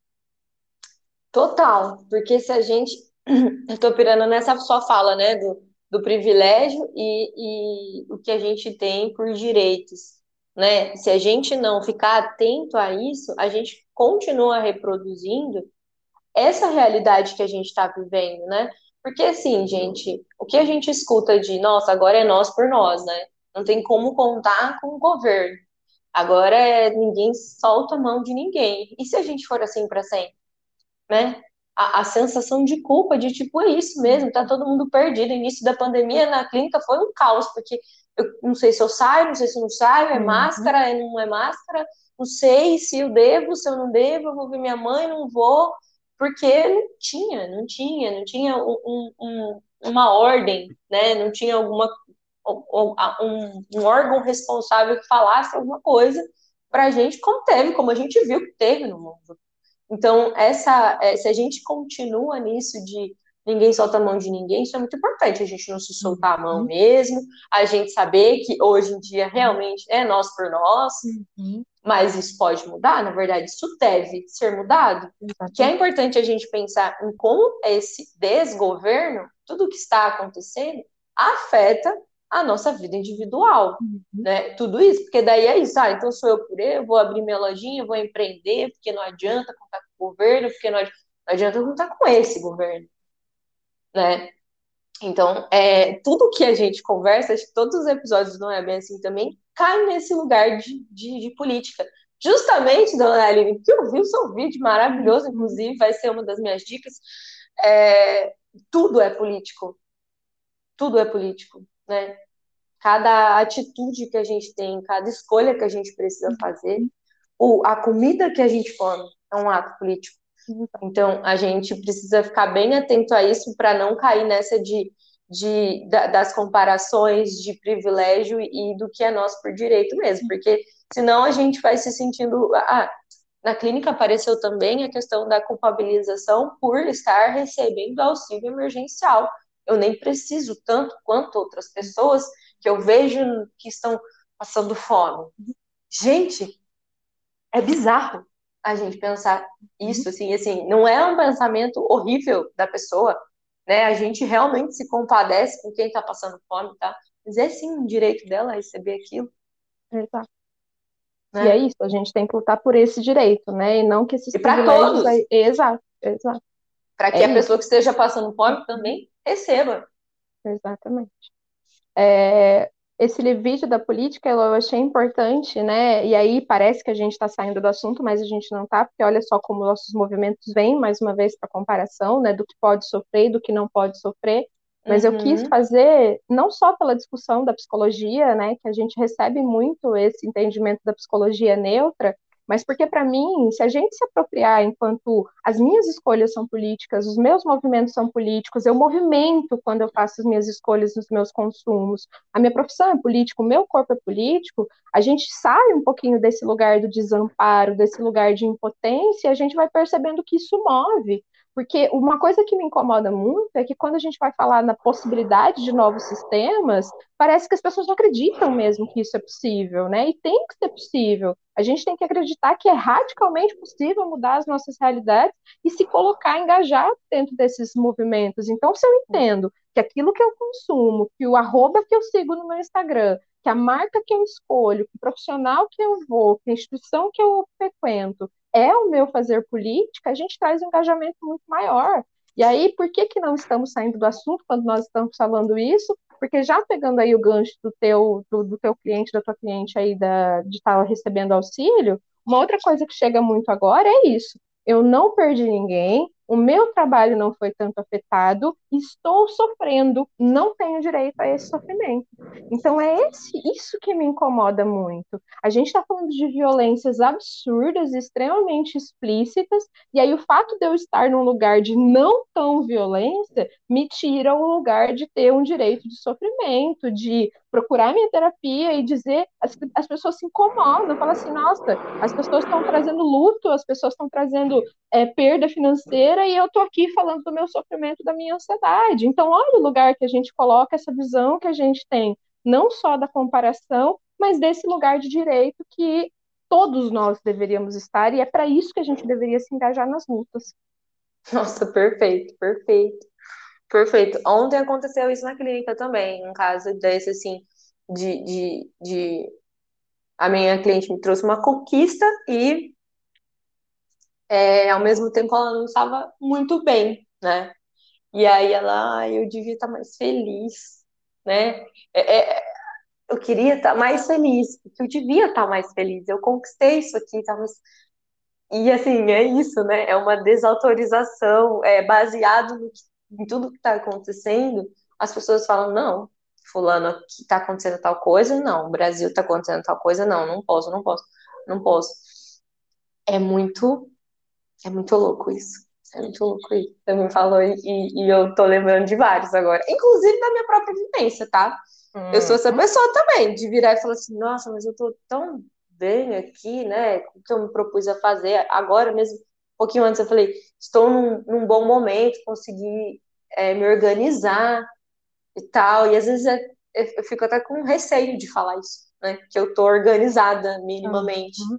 Total, porque se a gente. Eu tô pirando nessa sua fala, né? Do, do privilégio e, e o que a gente tem por direitos. Né? Se a gente não ficar atento a isso, a gente continua reproduzindo essa realidade que a gente está vivendo, né? Porque assim, gente, o que a gente escuta de nossa, agora é nós por nós, né? Não tem como contar com o governo. Agora é, ninguém solta a mão de ninguém. E se a gente for assim para sempre, né? a, a, sensação de culpa, de tipo, é isso mesmo, tá todo mundo perdido. Início da pandemia na clínica foi um caos, porque eu não sei se eu saio, não sei se eu não saio, é uhum. máscara, é, não é máscara, não sei se eu devo, se eu não devo, eu vou ver minha mãe, não vou, porque não tinha, não tinha, não tinha um, um, uma ordem, né? Não tinha alguma um, um órgão responsável que falasse alguma coisa para a gente, como teve, como a gente viu que teve no mundo. Então, essa, é, se a gente continua nisso de ninguém solta a mão de ninguém, isso é muito importante, a gente não se soltar a mão uhum. mesmo, a gente saber que hoje em dia realmente é nós por nós, uhum. Mas isso pode mudar, na verdade, isso deve ser mudado. Exatamente. Que é importante a gente pensar em como esse desgoverno, tudo que está acontecendo, afeta a nossa vida individual, uhum. né? Tudo isso, porque daí é isso, ah, então sou eu por eu, vou abrir minha lojinha, vou empreender, porque não adianta contar com o governo, porque não adianta, não adianta contar com esse governo, né? Então, é, tudo que a gente conversa, todos os episódios não é bem assim também, cai nesse lugar de, de, de política. Justamente, dona Aline, que eu vi o seu vídeo maravilhoso, inclusive, vai ser uma das minhas dicas, é, tudo é político. Tudo é político né? Cada atitude que a gente tem, cada escolha que a gente precisa fazer, ou a comida que a gente come é um ato político. Então, a gente precisa ficar bem atento a isso para não cair nessa de, de, das comparações de privilégio e do que é nosso por direito mesmo, porque senão a gente vai se sentindo. Ah, na clínica apareceu também a questão da culpabilização por estar recebendo auxílio emergencial eu nem preciso tanto quanto outras pessoas que eu vejo que estão passando fome. Gente, é bizarro a gente pensar isso, assim, assim, não é um pensamento horrível da pessoa, né? A gente realmente se compadece com quem está passando fome, tá? Mas é sim um direito dela receber aquilo. Exato. Né? E é isso, a gente tem que lutar por esse direito, né? E não que esses e para todos. Aí... Exato, exato. Para que é a isso. pessoa que esteja passando fome também receba. Exatamente. É, esse vídeo da política eu achei importante, né? E aí parece que a gente está saindo do assunto, mas a gente não está, porque olha só como nossos movimentos vêm, mais uma vez, para comparação, né? Do que pode sofrer e do que não pode sofrer. Mas uhum. eu quis uhum. fazer, não só pela discussão da psicologia, né? Que a gente recebe muito esse entendimento da psicologia neutra, mas porque, para mim, se a gente se apropriar enquanto as minhas escolhas são políticas, os meus movimentos são políticos, eu movimento quando eu faço as minhas escolhas nos meus consumos, a minha profissão é política, o meu corpo é político, a gente sai um pouquinho desse lugar do desamparo, desse lugar de impotência, e a gente vai percebendo que isso move. Porque uma coisa que me incomoda muito é que quando a gente vai falar na possibilidade de novos sistemas, parece que as pessoas não acreditam mesmo que isso é possível, né? E tem que ser possível. A gente tem que acreditar que é radicalmente possível mudar as nossas realidades e se colocar engajado dentro desses movimentos. Então, se eu entendo que aquilo que eu consumo, que o arroba que eu sigo no meu Instagram, que a marca que eu escolho, que o profissional que eu vou, que a instituição que eu frequento, é o meu fazer política, a gente traz um engajamento muito maior. E aí, por que, que não estamos saindo do assunto quando nós estamos falando isso? Porque já pegando aí o gancho do teu, do, do teu cliente, da tua cliente aí da, de estar recebendo auxílio, uma outra coisa que chega muito agora é isso. Eu não perdi ninguém, o meu trabalho não foi tanto afetado estou sofrendo, não tenho direito a esse sofrimento. Então é esse, isso que me incomoda muito. A gente está falando de violências absurdas, extremamente explícitas, e aí o fato de eu estar num lugar de não tão violência me tira o lugar de ter um direito de sofrimento, de procurar minha terapia e dizer, as, as pessoas se incomodam, falam assim, nossa, as pessoas estão trazendo luto, as pessoas estão trazendo é, perda financeira e eu tô aqui falando do meu sofrimento, da minha ansiedade. Então, olha o lugar que a gente coloca essa visão que a gente tem, não só da comparação, mas desse lugar de direito que todos nós deveríamos estar, e é para isso que a gente deveria se engajar nas lutas. Nossa, perfeito, perfeito. Perfeito. Ontem aconteceu isso na clínica também, um caso desse, assim, de, de, de... A minha cliente me trouxe uma conquista e, é, ao mesmo tempo, ela não estava muito bem, né? E aí ela, ah, eu devia estar mais feliz, né? É, é, eu queria estar mais feliz, porque eu devia estar mais feliz. Eu conquistei isso aqui, tá? Mas... E assim, é isso, né? É uma desautorização, é baseado no que em tudo que está acontecendo, as pessoas falam, não, fulano aqui está acontecendo tal coisa, não, Brasil está acontecendo tal coisa, não, não posso, não posso, não posso. É muito, é muito louco isso. É muito louco isso. Você me falou e, e eu tô lembrando de vários agora. Inclusive da minha própria vivência, tá? Hum. Eu sou essa uhum. pessoa também, de virar e falar assim, nossa, mas eu tô tão bem aqui, né? O que eu me propus a fazer agora mesmo pouquinho antes eu falei, estou num, num bom momento, consegui é, me organizar e tal, e às vezes é, eu fico até com receio de falar isso, né, que eu tô organizada minimamente uhum.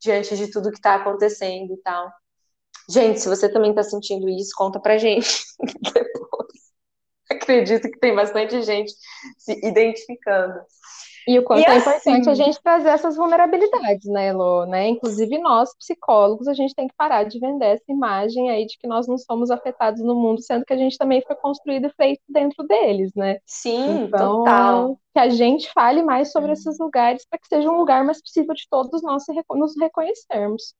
diante de tudo que está acontecendo e tal. Gente, se você também está sentindo isso, conta pra gente depois. Acredito que tem bastante gente se identificando. E o quanto e é assim, importante a gente trazer essas vulnerabilidades, né, Elo? Né? Inclusive nós, psicólogos, a gente tem que parar de vender essa imagem aí de que nós não somos afetados no mundo, sendo que a gente também foi construído e feito dentro deles, né? Sim, então, total. Que a gente fale mais sobre esses lugares para que seja um lugar mais possível de todos nós nos reconhecermos.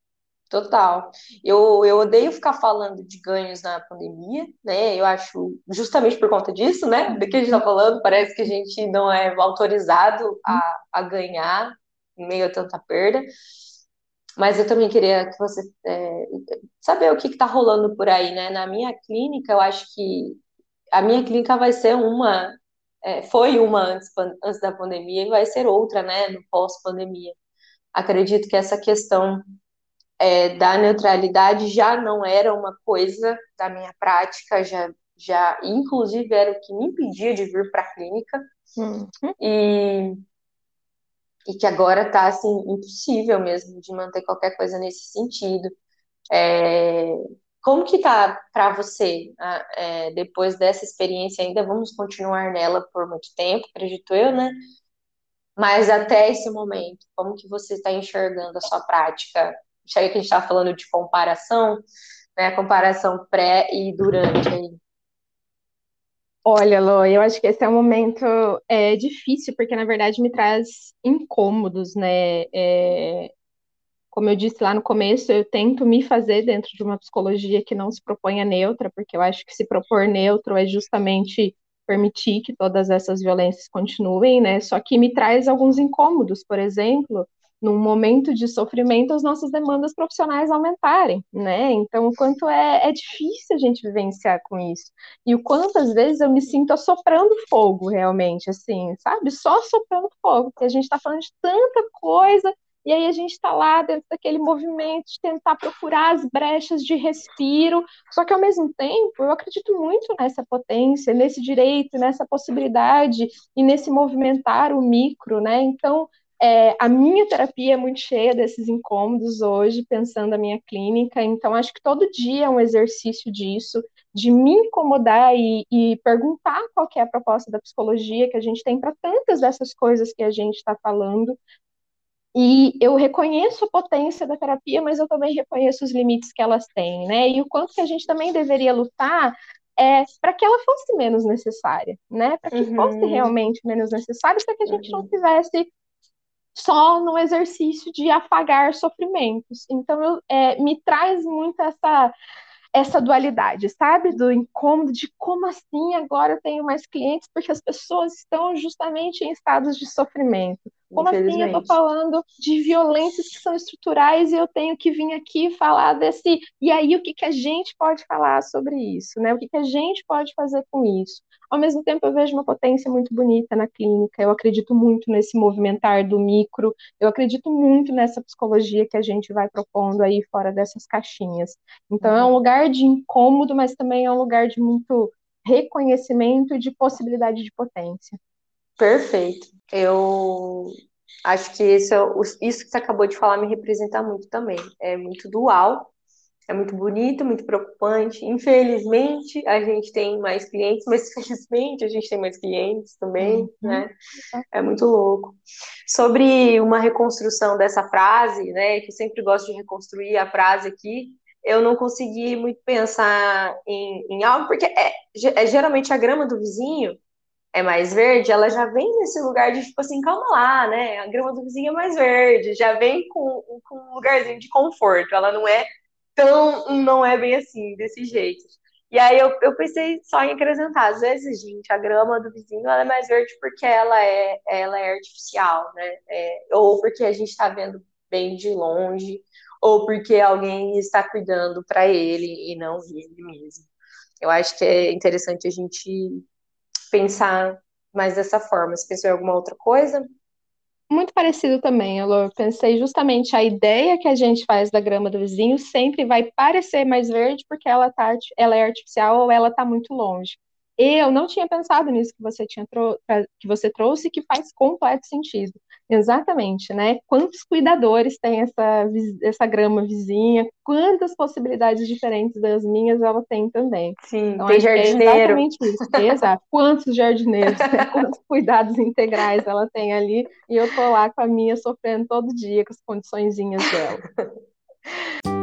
Total. Eu, eu odeio ficar falando de ganhos na pandemia, né? Eu acho, justamente por conta disso, né? Do que a gente está falando, parece que a gente não é autorizado a, a ganhar em meio a tanta perda. Mas eu também queria que você é, saber o que está rolando por aí, né? Na minha clínica, eu acho que a minha clínica vai ser uma, é, foi uma antes, antes da pandemia e vai ser outra, né? No pós-pandemia. Acredito que essa questão é, da neutralidade já não era uma coisa da minha prática, já, já inclusive era o que me impedia de vir para a clínica. Uhum. E, e que agora está assim, impossível mesmo de manter qualquer coisa nesse sentido. É, como que tá para você é, depois dessa experiência? Ainda vamos continuar nela por muito tempo, acredito eu, né? Mas até esse momento, como que você está enxergando a sua prática chega que a gente estava falando de comparação, né? Comparação pré e durante aí. Olha, Lô, eu acho que esse é um momento é, difícil, porque na verdade me traz incômodos, né? É, como eu disse lá no começo, eu tento me fazer dentro de uma psicologia que não se proponha neutra, porque eu acho que se propor neutro é justamente permitir que todas essas violências continuem, né? Só que me traz alguns incômodos, por exemplo, num momento de sofrimento, as nossas demandas profissionais aumentarem, né? Então, o quanto é, é difícil a gente vivenciar com isso. E o quanto, às vezes, eu me sinto assoprando fogo, realmente, assim, sabe? Só assoprando fogo, porque a gente está falando de tanta coisa, e aí a gente está lá dentro daquele movimento de tentar procurar as brechas de respiro. Só que, ao mesmo tempo, eu acredito muito nessa potência, nesse direito, nessa possibilidade e nesse movimentar o micro, né? Então, é, a minha terapia é muito cheia desses incômodos hoje, pensando a minha clínica, então acho que todo dia é um exercício disso, de me incomodar e, e perguntar qual é a proposta da psicologia que a gente tem para tantas dessas coisas que a gente está falando. E eu reconheço a potência da terapia, mas eu também reconheço os limites que elas têm, né? E o quanto que a gente também deveria lutar é, para que ela fosse menos necessária, né? Para que uhum. fosse realmente menos necessária, para que a gente uhum. não tivesse só no exercício de apagar sofrimentos. Então, eu, é, me traz muito essa, essa dualidade, sabe? Do incômodo de como assim agora eu tenho mais clientes, porque as pessoas estão justamente em estados de sofrimento. Como assim eu estou falando de violências que são estruturais e eu tenho que vir aqui falar desse. E aí, o que, que a gente pode falar sobre isso? Né? O que, que a gente pode fazer com isso? Ao mesmo tempo, eu vejo uma potência muito bonita na clínica. Eu acredito muito nesse movimentar do micro. Eu acredito muito nessa psicologia que a gente vai propondo aí fora dessas caixinhas. Então, é um uhum. lugar de incômodo, mas também é um lugar de muito reconhecimento e de possibilidade de potência. Perfeito. Eu acho que isso, isso que você acabou de falar me representa muito também. É muito dual, é muito bonito, muito preocupante. Infelizmente, a gente tem mais clientes, mas felizmente a gente tem mais clientes também, uhum. né? É muito louco. Sobre uma reconstrução dessa frase, né? Que eu sempre gosto de reconstruir a frase aqui. Eu não consegui muito pensar em, em algo, porque é, é geralmente a grama do vizinho é mais verde, ela já vem nesse lugar de tipo assim, calma lá, né? A grama do vizinho é mais verde, já vem com, com um lugarzinho de conforto, ela não é tão, não é bem assim, desse jeito. E aí eu, eu pensei só em acrescentar, às vezes, gente, a grama do vizinho ela é mais verde porque ela é, ela é artificial, né? É, ou porque a gente está vendo bem de longe, ou porque alguém está cuidando para ele e não ele mesmo. Eu acho que é interessante a gente pensar mais dessa forma. Você pensou em alguma outra coisa? Muito parecido também, eu pensei justamente a ideia que a gente faz da grama do vizinho sempre vai parecer mais verde porque ela, tá, ela é artificial ou ela está muito longe. Eu não tinha pensado nisso que você, tinha que você trouxe, que faz completo sentido. Exatamente, né? Quantos cuidadores tem essa, essa grama vizinha, quantas possibilidades diferentes das minhas ela tem também. Sim, então, tem jardineiro. É exatamente isso. Exato. Quantos jardineiros, né? quantos cuidados integrais ela tem ali, e eu tô lá com a minha sofrendo todo dia com as condiçõezinhas dela.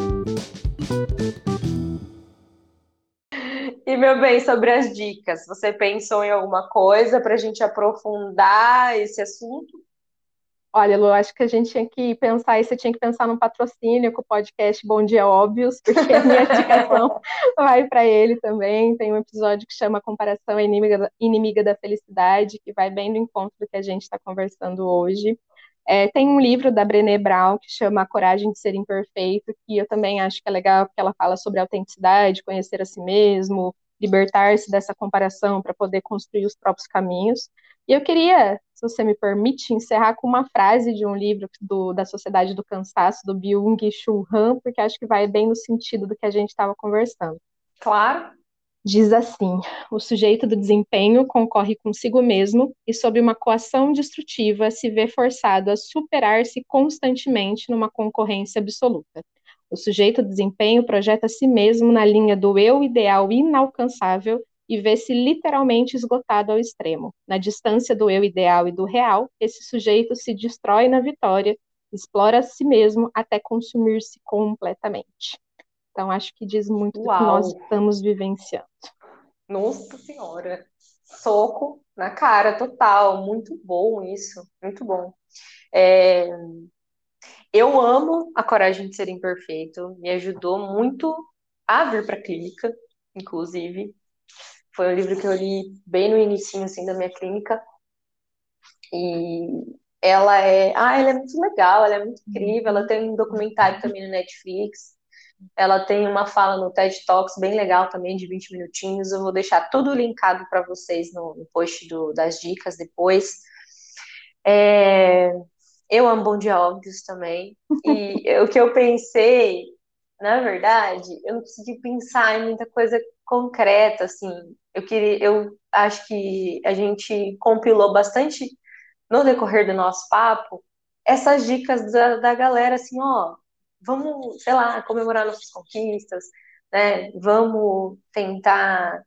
E, meu bem, sobre as dicas, você pensou em alguma coisa para a gente aprofundar esse assunto? Olha, Lu, acho que a gente tinha que pensar, e você tinha que pensar num patrocínio com o podcast Bom Dia Óbvios, porque a minha indicação vai para ele também. Tem um episódio que chama Comparação Inimiga da, Inimiga da Felicidade, que vai bem no encontro do que a gente está conversando hoje. É, tem um livro da Brené Brown que chama A Coragem de Ser Imperfeito, que eu também acho que é legal, porque ela fala sobre autenticidade, conhecer a si mesmo, libertar-se dessa comparação para poder construir os próprios caminhos. E eu queria, se você me permite, encerrar com uma frase de um livro do, da Sociedade do Cansaço, do Byung-Chul Han, porque acho que vai bem no sentido do que a gente estava conversando. Claro. Diz assim: o sujeito do desempenho concorre consigo mesmo e, sob uma coação destrutiva, se vê forçado a superar-se constantemente numa concorrência absoluta. O sujeito do desempenho projeta si mesmo na linha do eu ideal inalcançável e vê-se literalmente esgotado ao extremo. Na distância do eu ideal e do real, esse sujeito se destrói na vitória, explora a si mesmo até consumir-se completamente. Então, acho que diz muito Uau. do que nós estamos vivenciando. Nossa Senhora! Soco na cara, total. Muito bom isso, muito bom. É... Eu amo a coragem de ser imperfeito, me ajudou muito a vir para a clínica, inclusive. Foi um livro que eu li bem no início assim, da minha clínica. E ela é, ah, ela é muito legal, ela é muito incrível, ela tem um documentário também no Netflix. Ela tem uma fala no TED Talks bem legal também, de 20 minutinhos. Eu vou deixar tudo linkado para vocês no, no, post do, das dicas depois. É, eu amo Bom Dia Óbvios também. E o que eu pensei, na verdade, eu não consegui pensar em muita coisa concreta, assim. Eu queria, eu acho que a gente compilou bastante no decorrer do nosso papo essas dicas da, da galera, assim, ó, vamos, sei lá, comemorar nossas conquistas, né? Vamos tentar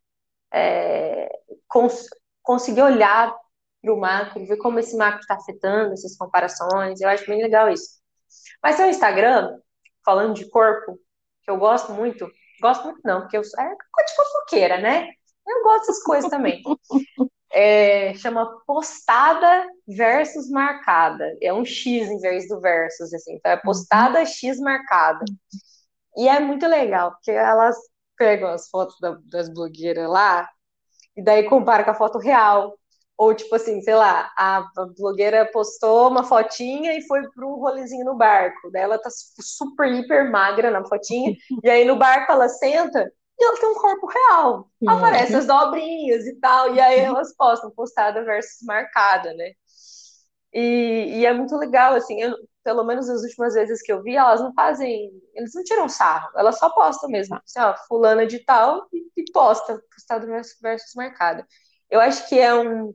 é, cons conseguir olhar para o macro, ver como esse macro está afetando essas comparações. Eu acho bem legal isso. Mas seu Instagram, falando de corpo, que eu gosto muito, Gosto muito não, porque eu sou é de fofoqueira, né? Eu gosto dessas coisas também. É, chama postada versus marcada. É um X em vez do versus, assim. Então é postada uhum. X marcada. E é muito legal, porque elas pegam as fotos da, das blogueiras lá e daí compara com a foto real. Ou, tipo assim, sei lá, a blogueira postou uma fotinha e foi pro rolezinho no barco. Daí ela tá super, hiper magra na fotinha. e aí no barco ela senta e ela tem um corpo real. Uhum. Aparece as dobrinhas e tal. E aí elas postam postada versus marcada, né? E, e, é muito legal, assim, eu, pelo menos as últimas vezes que eu vi, elas não fazem, eles não tiram sarro, elas só postam mesmo, assim, ó, fulana de tal e, e posta, postado versus, versus marcada. Eu acho que é um,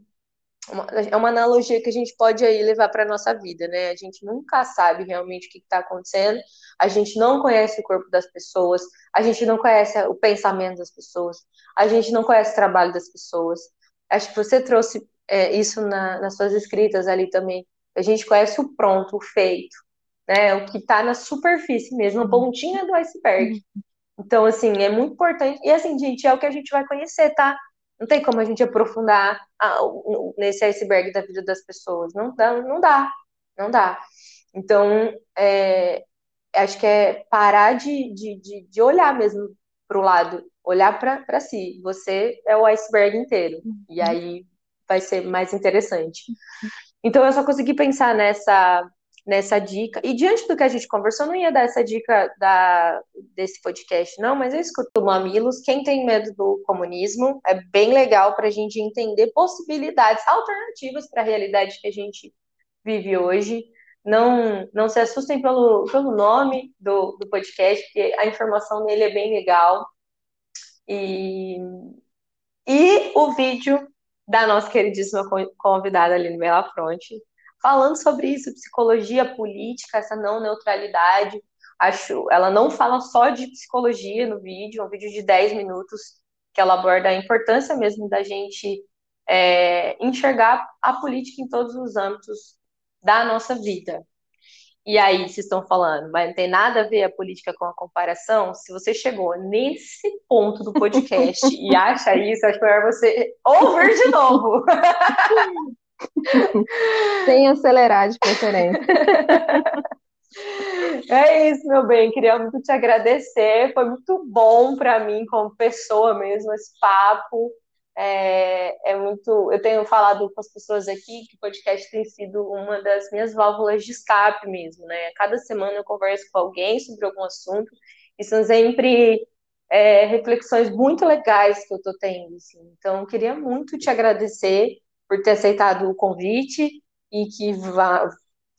uma, é uma analogia que a gente pode aí levar para nossa vida, né? A gente nunca sabe realmente o que está acontecendo, a gente não conhece o corpo das pessoas, a gente não conhece o pensamento das pessoas, a gente não conhece o trabalho das pessoas. Acho que você trouxe é, isso na, nas suas escritas ali também. A gente conhece o pronto, o feito, né? O que está na superfície mesmo, a uhum. pontinha do iceberg. Então, assim, é muito importante. E assim, gente, é o que a gente vai conhecer, tá? Não tem como a gente aprofundar a, nesse iceberg da vida das pessoas. Não dá, não dá, não dá. Então, é, acho que é parar de, de, de olhar mesmo para o lado, olhar para si. Você é o iceberg inteiro. E uhum. aí vai ser mais interessante. Então eu só consegui pensar nessa nessa dica. E diante do que a gente conversou, não ia dar essa dica da, desse podcast, não, mas eu escuto o Mamilos. Quem tem medo do comunismo é bem legal para a gente entender possibilidades alternativas para a realidade que a gente vive hoje. Não, não se assustem pelo, pelo nome do, do podcast, porque a informação nele é bem legal. E, e o vídeo da nossa queridíssima convidada Aline Belafronte, falando sobre isso, psicologia política, essa não neutralidade. Acho, ela não fala só de psicologia no vídeo, é um vídeo de 10 minutos que ela aborda a importância mesmo da gente é, enxergar a política em todos os âmbitos da nossa vida. E aí, vocês estão falando, mas não tem nada a ver a política com a comparação? Se você chegou nesse ponto do podcast e acha isso, acho melhor você ouvir de novo. Sem acelerar de preferência. É isso, meu bem. Queria muito te agradecer. Foi muito bom para mim, como pessoa mesmo, esse papo. É, é, muito. Eu tenho falado com as pessoas aqui que o podcast tem sido uma das minhas válvulas de escape mesmo, né? Cada semana eu converso com alguém sobre algum assunto e são sempre é, reflexões muito legais que eu tô tendo. Assim. Então, eu queria muito te agradecer por ter aceitado o convite e que vá,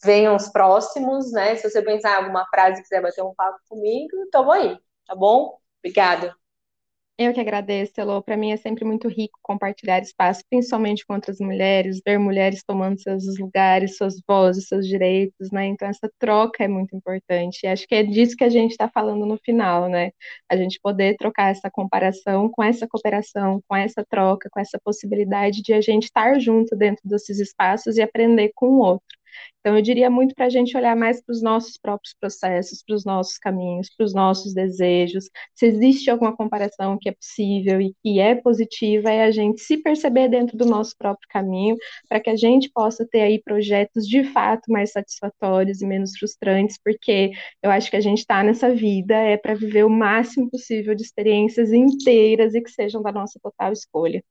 venham os próximos, né? Se você pensar em alguma frase e quiser bater um papo comigo, tamo aí, tá bom? Obrigada. Eu que agradeço, Elô. Para mim é sempre muito rico compartilhar espaço, principalmente com outras mulheres, ver mulheres tomando seus lugares, suas vozes, seus direitos, né? Então, essa troca é muito importante. E acho que é disso que a gente está falando no final, né? A gente poder trocar essa comparação com essa cooperação, com essa troca, com essa possibilidade de a gente estar junto dentro desses espaços e aprender com o outro. Então, eu diria muito para a gente olhar mais para os nossos próprios processos, para os nossos caminhos, para os nossos desejos. Se existe alguma comparação que é possível e que é positiva, é a gente se perceber dentro do nosso próprio caminho, para que a gente possa ter aí projetos de fato mais satisfatórios e menos frustrantes, porque eu acho que a gente está nessa vida é para viver o máximo possível de experiências inteiras e que sejam da nossa total escolha.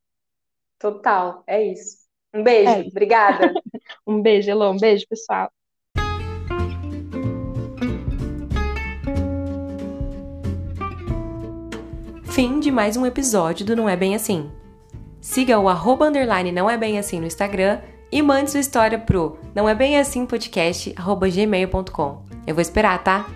Total, é isso. Um beijo, é. obrigada. um beijo, Elô, um beijo, pessoal. Fim de mais um episódio do Não É Bem Assim. Siga o arroba underline não é bem assim no Instagram e mande sua história pro não é bem assim podcast arroba gmail.com. Eu vou esperar, tá?